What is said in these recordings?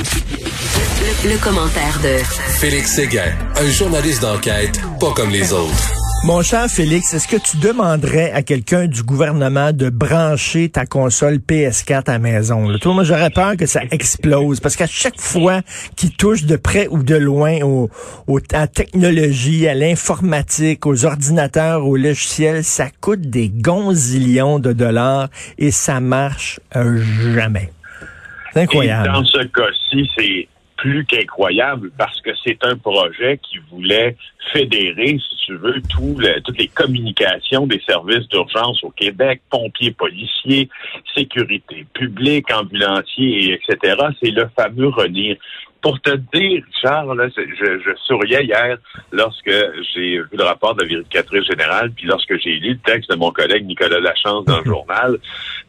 Le, commentaire de Félix Séguin, un journaliste d'enquête pas comme les autres. Mon cher Félix, est-ce que tu demanderais à quelqu'un du gouvernement de brancher ta console PS4 à la maison? Là? Toi, moi, j'aurais peur que ça explose parce qu'à chaque fois qu'il touche de près ou de loin au, au, à la technologie, à l'informatique, aux ordinateurs, aux logiciels, ça coûte des gonzillions de dollars et ça marche euh, jamais. C'est incroyable. Et dans ce cas-ci, c'est plus qu'incroyable parce que c'est un projet qui voulait fédérer, si tu veux, toutes les communications des services d'urgence au Québec, pompiers, policiers, sécurité publique, ambulanciers, etc. C'est le fameux RENIR. Pour te dire, Charles, je, je, souriais hier lorsque j'ai vu le rapport de la vérificatrice générale, puis lorsque j'ai lu le texte de mon collègue Nicolas Lachance dans le journal,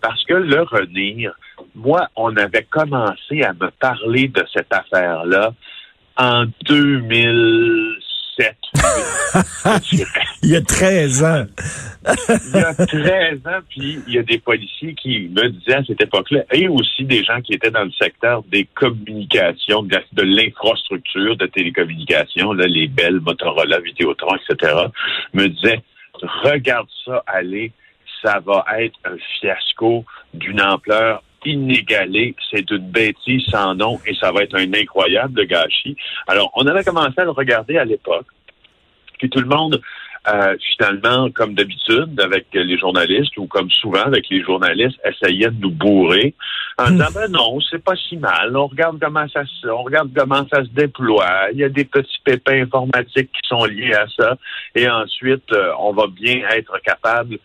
parce que le RENIR, moi, on avait commencé à me parler de cette affaire-là en 2007. il y a 13 ans. il y a 13 ans, puis il y a des policiers qui me disaient à cette époque-là, et aussi des gens qui étaient dans le secteur des communications, de, l'infrastructure de télécommunications, là, les belles Motorola, Vidéotron, etc., me disaient, regarde ça aller, ça va être un fiasco d'une ampleur inégalé. C'est une bêtise sans nom et ça va être un incroyable gâchis. Alors, on avait commencé à le regarder à l'époque. Puis tout le monde, euh, finalement, comme d'habitude, avec les journalistes ou comme souvent avec les journalistes, essayait de nous bourrer en disant ben non, c'est pas si mal. On regarde comment ça se, on regarde comment ça se déploie. Il y a des petits pépins informatiques qui sont liés à ça. Et ensuite, euh, on va bien être capable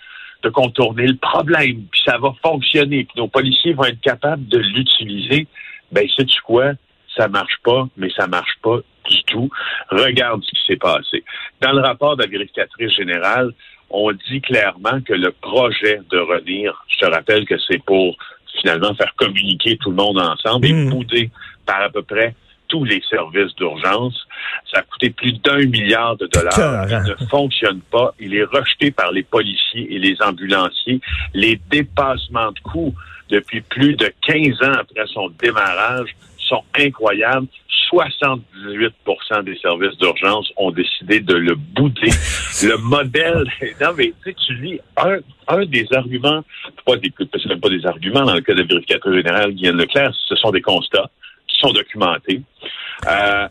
de contourner le problème, puis ça va fonctionner, puis nos policiers vont être capables de l'utiliser, ben sais-tu quoi? Ça marche pas, mais ça marche pas du tout. Regarde ce qui s'est passé. Dans le rapport de la vérificatrice générale, on dit clairement que le projet de revenir, je te rappelle que c'est pour finalement faire communiquer tout le monde ensemble et mmh. bouder par à peu près tous les services d'urgence. Ça a coûté plus d'un milliard de dollars. Il ne fonctionne pas. Il est rejeté par les policiers et les ambulanciers. Les dépassements de coûts depuis plus de 15 ans après son démarrage sont incroyables. 78% des services d'urgence ont décidé de le bouder. le modèle, non mais tu sais, tu lis un, un des arguments, pas des, même pas des arguments dans le cas de vérificateur général Guillaume Leclerc, ce sont des constats qui sont documentés. Euh,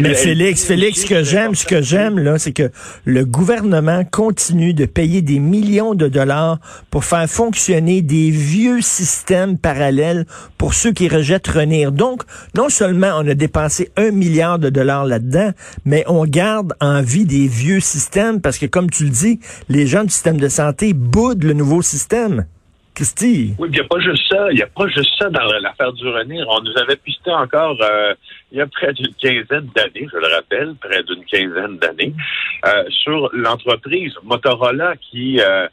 mais Félix, Félix, ce que j'aime, ce que j'aime, là, c'est que le gouvernement continue de payer des millions de dollars pour faire fonctionner des vieux systèmes parallèles pour ceux qui rejettent Renir. Donc, non seulement on a dépensé un milliard de dollars là-dedans, mais on garde en vie des vieux systèmes parce que, comme tu le dis, les gens du système de santé boudent le nouveau système. Oui, il n'y a pas juste ça. Il n'y a pas juste ça dans l'affaire du Renir. On nous avait pisté encore euh, il y a près d'une quinzaine d'années, je le rappelle, près d'une quinzaine d'années, euh, sur l'entreprise Motorola qui euh,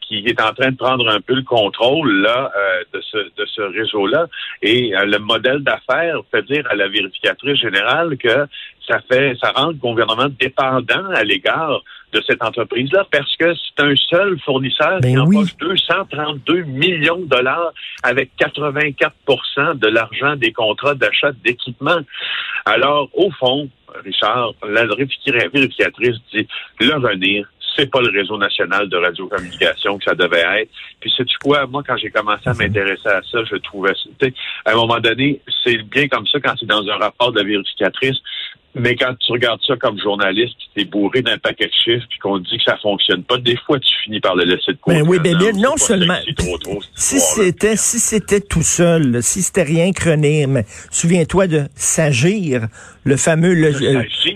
qui est en train de prendre un peu le contrôle là de ce de ce réseau-là et le modèle d'affaires fait dire à la vérificatrice générale que ça fait ça rend le gouvernement dépendant à l'égard de cette entreprise-là parce que c'est un seul fournisseur ben qui empoche 232 millions de dollars avec 84% de l'argent des contrats d'achat d'équipement. Alors, au fond, Richard, la vérificatrice dit l'avenir, c'est pas le réseau national de radiocommunication que ça devait être. Puis sais-tu quoi, moi, quand j'ai commencé à m'intéresser à ça, je trouvais, à un moment donné, c'est bien comme ça quand c'est dans un rapport de la vérificatrice, mais quand tu regardes ça comme journaliste, tu es bourré d'un paquet de chiffres puis qu'on dit que ça fonctionne pas, des fois tu finis par le laisser de côté. Mais oui, ben bien, non seulement si c'était si c'était tout seul, si c'était rien que mais souviens-toi de Sagir, le fameux le,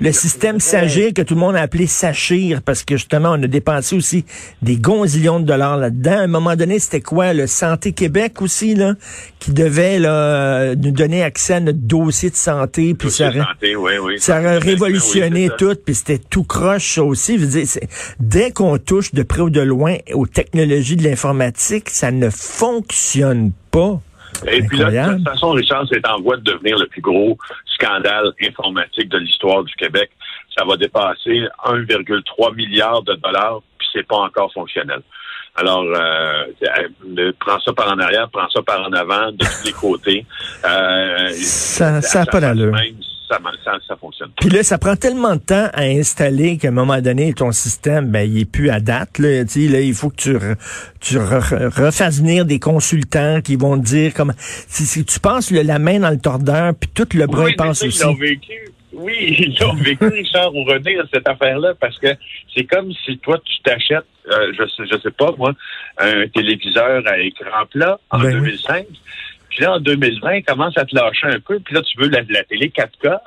le, système Sagir que tout le monde a appelé Sachir parce que justement on a dépensé aussi des gonzillions de dollars là-dedans. À un moment donné, c'était quoi le Santé Québec aussi là qui devait là, nous donner accès à notre dossier de santé puis ça santé, oui, oui. Ça a révolutionné tout, puis c'était tout croche aussi. Je veux dire, dès qu'on touche de près ou de loin aux technologies de l'informatique, ça ne fonctionne pas. Et puis là, de toute façon, Richard, c'est en voie de devenir le plus gros scandale informatique de l'histoire du Québec. Ça va dépasser 1,3 milliard de dollars, puis c'est pas encore fonctionnel. Alors, euh, euh, prends ça par en arrière, prends ça par en avant, de tous les côtés. Euh, ça n'a pas d'allure. Ça, ça, ça, fonctionne. Puis là, ça prend tellement de temps à installer qu'à un moment donné, ton système, ben, il est plus à date. Là, là il faut que tu, tu refasses venir des consultants qui vont te dire comme si, tu penses la main dans le tordeur, puis tout le bras pense aussi. Oui, ils ont vécu, Richard, ou René, cette affaire-là, parce que c'est comme si toi, tu t'achètes, euh, je sais, je sais pas, moi, un téléviseur à écran plat en 2005. Ben puis là, en 2020, commence à te lâcher un peu. Puis là, tu veux la, la télé 4K.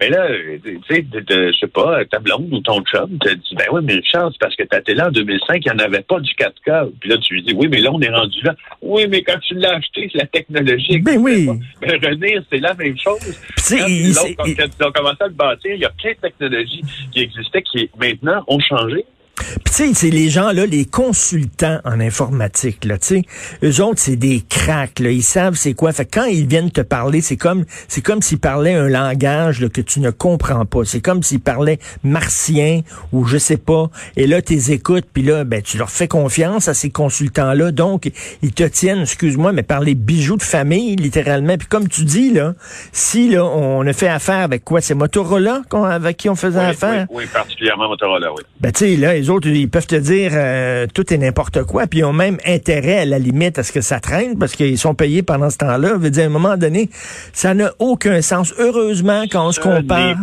Mais là, tu sais, je sais pas, ta blonde ou ton chum te dit, ben oui, mais chance, parce que ta télé en 2005, il n'y en avait pas du 4K. Puis là, tu lui dis, oui, mais là, on est rendu là. Oui, mais quand tu l'as acheté, c'est la technologie. Ben oui. Mais René, c'est la même chose. Quand, tu as commencé à le bâtir, il y a plein de technologies qui existaient qui, maintenant, ont changé. Puis tu sais, c'est les gens là, les consultants en informatique là, tu sais, eux autres c'est des cracks là, ils savent c'est quoi. Fait quand ils viennent te parler, c'est comme c'est comme s'ils parlaient un langage là, que tu ne comprends pas. C'est comme s'ils parlaient martien ou je sais pas. Et là tu les écoutes, puis là ben tu leur fais confiance à ces consultants là, donc ils te tiennent, excuse-moi, mais par les bijoux de famille littéralement. Puis comme tu dis là, si là on a fait affaire avec quoi, c'est Motorola avec qui on faisait affaire? Oui, particulièrement Motorola, oui. Ben tu sais là autres, ils peuvent te dire euh, tout est n'importe quoi, puis ils ont même intérêt à la limite à ce que ça traîne parce qu'ils sont payés pendant ce temps-là. Je veux dire, à un moment donné, ça n'a aucun sens. Heureusement, quand on se compare.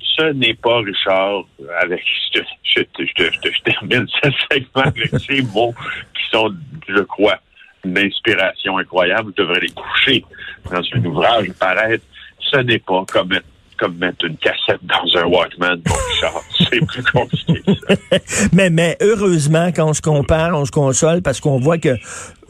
ce n'est pas, Richard, avec, je, je, je, termine ce segment avec ces mots qui sont, je crois, une inspiration incroyable. Je devrais les coucher dans un ouvrage paraître. Ce n'est pas comme comme mettre une cassette dans un Walkman, C'est plus compliqué. mais, mais heureusement, quand on se compare, on se console parce qu'on voit que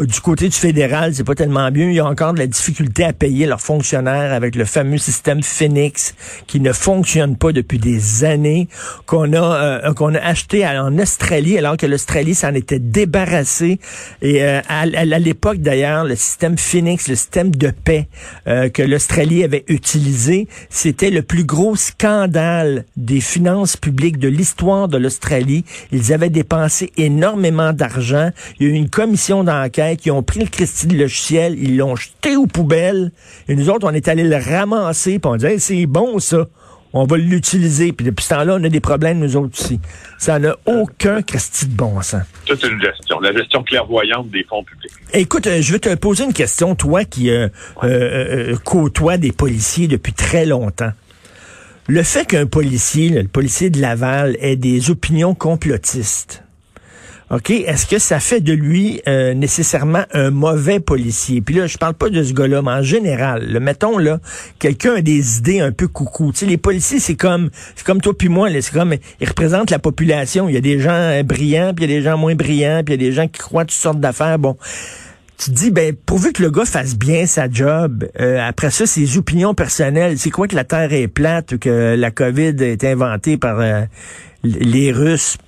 du côté du fédéral, c'est pas tellement bien. Il y a encore de la difficulté à payer leurs fonctionnaires avec le fameux système Phoenix qui ne fonctionne pas depuis des années, qu'on a euh, qu'on a acheté en Australie alors que l'Australie s'en était débarrassé. Et euh, à, l'époque d'ailleurs, le système Phoenix, le système de paix euh, que l'Australie avait utilisé, c'était le plus gros scandale des finances publiques de l'histoire de l'Australie. Ils avaient dépensé énormément d'argent. Il y a eu une commission d'enquête qui ont pris le Christie de logiciel, ils l'ont jeté aux poubelles, et nous autres, on est allés le ramasser, puis on dit c'est bon ça, on va l'utiliser. Puis depuis ce temps-là, on a des problèmes, nous autres aussi. Ça n'a aucun Christie de bon sens. C'est une gestion, la gestion clairvoyante des fonds publics. Écoute, euh, je vais te poser une question, toi qui euh, euh, côtoie des policiers depuis très longtemps. Le fait qu'un policier, le policier de Laval, ait des opinions complotistes, OK, est-ce que ça fait de lui euh, nécessairement un mauvais policier? Puis là, je parle pas de ce gars-là, mais en général, mettons là, quelqu'un a des idées un peu coucou. Tu sais, les policiers, c'est comme c'est comme toi puis moi, c'est comme ils représentent la population. Il y a des gens euh, brillants, puis il y a des gens moins brillants, puis il y a des gens qui croient toutes sortes d'affaires. Bon. Tu dis, ben, pourvu que le gars fasse bien sa job, euh, après ça, ses opinions personnelles, c'est quoi que la Terre est plate ou que la COVID est inventée par les Russes?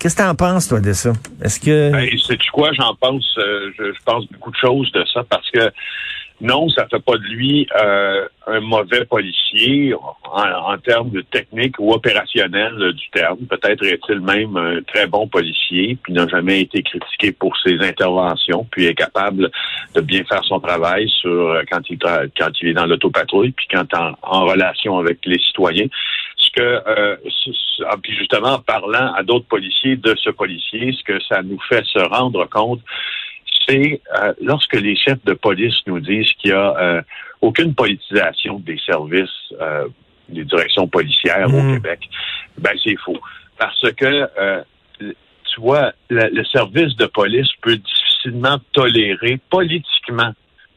Qu'est-ce que tu en penses, toi, de ça? Est-ce que. Ben, sais-tu quoi? J'en pense, euh, je, pense beaucoup de choses de ça parce que non, ça fait pas de lui euh, un mauvais policier en, termes de technique ou opérationnel du terme. Peut-être est-il même un très bon policier, puis n'a jamais été critiqué pour ses interventions, puis est capable de bien faire son travail sur euh, quand il quand il est dans l'autopatrouille, puis quand en, en relation avec les citoyens que, euh, ah, puis justement, en parlant à d'autres policiers de ce policier, ce que ça nous fait se rendre compte, c'est euh, lorsque les chefs de police nous disent qu'il n'y a euh, aucune politisation des services, des directions policières au mmh. Québec, ben c'est faux. Parce que, tu vois, le service de police peut difficilement tolérer politiquement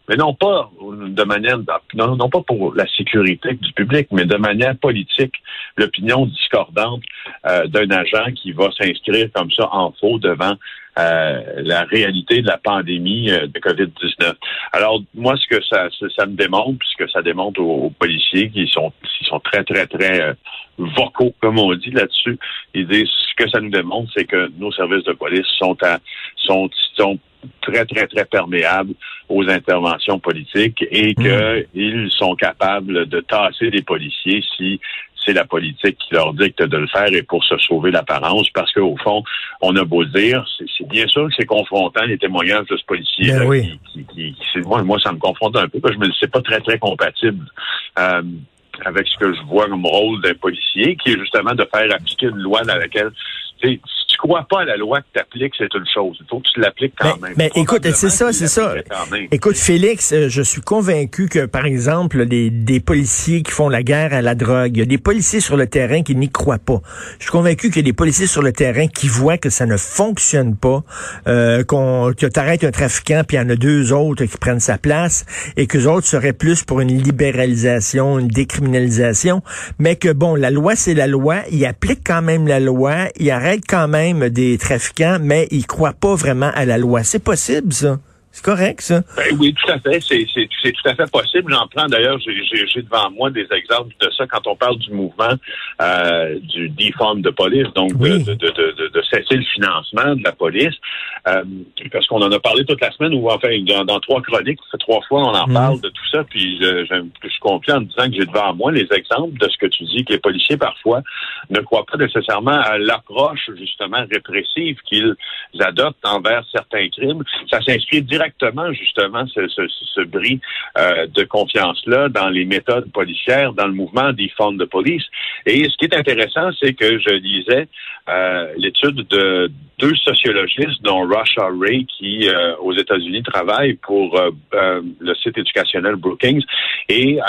mais non pas de manière non, non pas pour la sécurité du public, mais de manière politique, l'opinion discordante euh, d'un agent qui va s'inscrire comme ça en faux devant euh, la réalité de la pandémie euh, de COVID-19. Alors, moi, ce que ça, ça, me démontre, puisque ça démontre aux, policiers qui sont, qui sont très, très, très vocaux, comme on dit là-dessus, ils disent ce que ça nous démontre, c'est que nos services de police sont à, sont, sont très, très, très perméables aux interventions politiques et hmm. qu'ils sont capables de tasser des policiers si c'est la politique qui leur dicte de le faire et pour se sauver l'apparence, parce qu'au fond, on a beau dire, c'est bien sûr que c'est confrontant les témoignages de ce policier. Ben oui. qui, moi, moi, ça me confronte un peu, parce que je me c'est pas très, très compatible. Euh, avec ce que je vois comme rôle d'un policier, qui est justement de faire appliquer une loi dans laquelle si tu crois pas à la loi que tu appliques, c'est une chose. Il faut que tu l'appliques quand même. Mais écoute, c'est ça, c'est ça. Écoute, Félix, euh, je suis convaincu que, par exemple, des, des policiers qui font la guerre à la drogue, il y a des policiers sur le terrain qui n'y croient pas. Je suis convaincu qu'il y a des policiers sur le terrain qui voient que ça ne fonctionne pas, euh, qu'on, que tu arrêtes un trafiquant, puis il y en a deux autres qui prennent sa place, et que les autres seraient plus pour une libéralisation, une décriminalisation, mais que, bon, la loi, c'est la loi, ils appliquent quand même la loi, ils arrêtent quand même des trafiquants, mais ils croient pas vraiment à la loi. C'est possible, ça? C'est correct, ça? Ben oui, tout à fait. C'est, tout à fait possible. J'en prends d'ailleurs, j'ai, devant moi des exemples de ça quand on parle du mouvement euh, du defund de police, donc de, de, cesser le financement de la police. Euh, parce qu'on en a parlé toute la semaine, ou enfin, dans, trois chroniques, ça fait trois fois on en mhm. parle de tout ça, puis je, je, je suis confiant en disant que j'ai devant moi les exemples de ce que tu dis, que les policiers, parfois, ne croient pas nécessairement à l'approche, justement, répressive qu'ils adoptent envers certains crimes. Ça s'inscrit directement exactement justement ce, ce, bris euh, de confiance-là dans les méthodes policières, dans le mouvement des fonds de police. Et ce qui est intéressant, c'est que je lisais euh, l'étude de deux sociologistes, dont Russia Ray, qui euh, aux États-Unis travaille pour le site éducationnel Brookings, et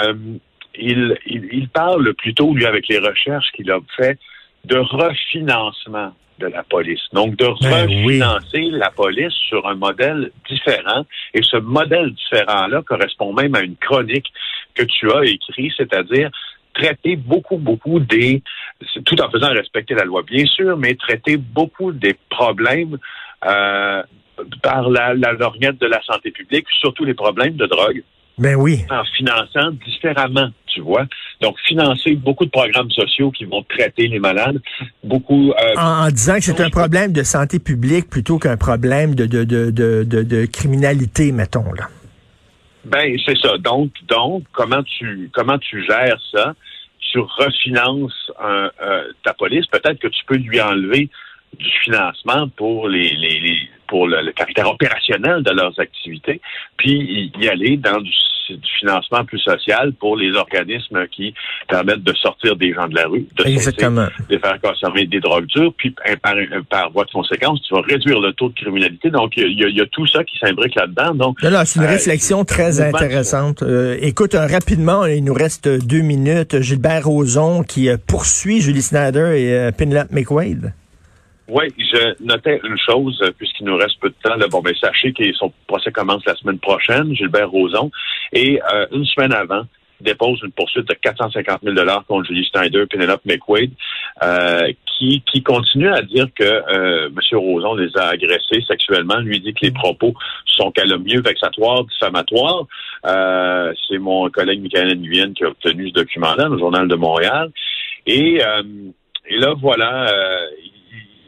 il, il, parle plutôt, lui, avec les recherches qu'il a fait, de refinancement de la police. Donc, de ben refinancer la police sur un modèle différent. Et ce modèle différent-là correspond même à une chronique que tu as écrite, c'est-à-dire traiter beaucoup, beaucoup des, tout en faisant respecter la loi, bien sûr, mais traiter beaucoup des problèmes euh, par la, la lorgnette de la santé publique, surtout les problèmes de drogue. Ben oui. En finançant différemment, tu vois. Donc, financer beaucoup de programmes sociaux qui vont traiter les malades, beaucoup... Euh, en, disant que c'est un problème de santé publique plutôt qu'un problème de, de, de, de, de criminalité, mettons, là. Ben, c'est ça. Donc, donc, comment tu comment tu gères ça? Tu refinances un, euh, ta police. Peut-être que tu peux lui enlever du financement pour les, les, les pour le, caractère opérationnel de leurs activités, puis y aller dans du, financement plus social pour les organismes qui permettent de sortir des gens de la rue, de, Exactement. de faire consommer des drogues dures, puis par, par voie de conséquence, tu vas réduire le taux de criminalité. Donc, il y, a, tout ça qui s'imbrique là-dedans. Donc, c'est une euh, réflexion très intéressante. Euh, écoute, euh, rapidement, il nous reste deux minutes. Gilbert Rozon qui poursuit Julie Snyder et Penelope McWade. Oui, je notais une chose, euh, puisqu'il nous reste peu de temps. Là, bon, ben, sachez que son procès commence la semaine prochaine, Gilbert Rozon. Et euh, une semaine avant, dépose une poursuite de 450 000 contre Julie Snyder Penelope McQuaid, euh, qui, qui continue à dire que euh, M. Roson les a agressés sexuellement. Lui dit que les propos sont calomnieux, vexatoires, diffamatoires. Euh, C'est mon collègue Michael Nguyen qui a obtenu ce document-là, le Journal de Montréal. Et, euh, et là, voilà,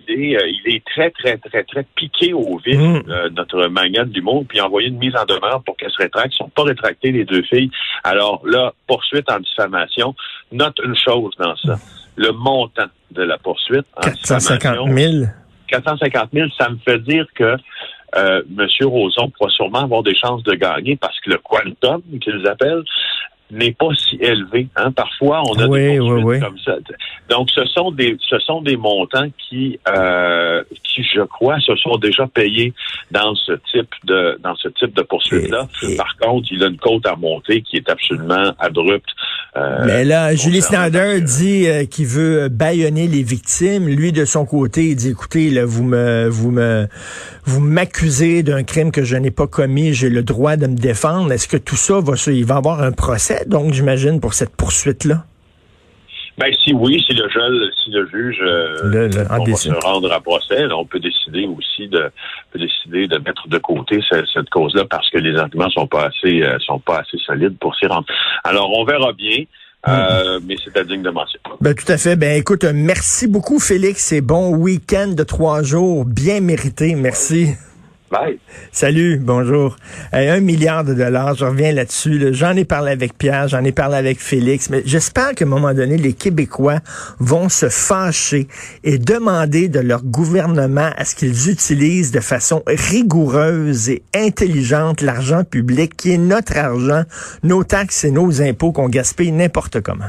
euh, il est très, très, très, très piqué au vif, mm. euh, notre magnate du monde, puis envoyé une mise en demeure pour qu'elle se rétracte. Ils sont pas rétractés, les deux filles. Alors là, poursuite en diffamation. Note une chose dans ça. Le montant de la poursuite en 450 000. 450 000, ça me fait dire que euh, M. Roson pourra sûrement avoir des chances de gagner parce que le quantum qu'ils appellent n'est pas si élevé. Hein. Parfois, on a des poursuites comme ça. Donc, ce sont des ce sont des montants qui euh, qui, je crois, se sont déjà payés dans ce type de dans ce type de poursuite là. Par contre, il a une côte à monter qui est absolument abrupte. Euh, Mais là, Julie Snyder dit euh, qu'il veut baïonner les victimes. Lui, de son côté, il dit écoutez, là, vous me vous me vous m'accusez d'un crime que je n'ai pas commis, j'ai le droit de me défendre. Est-ce que tout ça va il va avoir un procès, donc j'imagine, pour cette poursuite-là? Ben si oui, si le juge, si le juge euh, va se rendre à procès, on peut décider aussi de peut décider de mettre de côté cette, cause-là parce que les arguments sont pas assez euh, sont pas assez solides pour s'y rendre. Alors on verra bien. Euh, mais c'est digne de mention. Ben, tout à fait. Ben, écoute, merci beaucoup, Félix, et bon week-end de trois jours bien mérité. Merci. Salut, bonjour. un milliard de dollars, je reviens là-dessus. J'en ai parlé avec Pierre, j'en ai parlé avec Félix, mais j'espère qu'à un moment donné, les Québécois vont se fâcher et demander de leur gouvernement à ce qu'ils utilisent de façon rigoureuse et intelligente l'argent public qui est notre argent, nos taxes et nos impôts qu'on gaspille n'importe comment.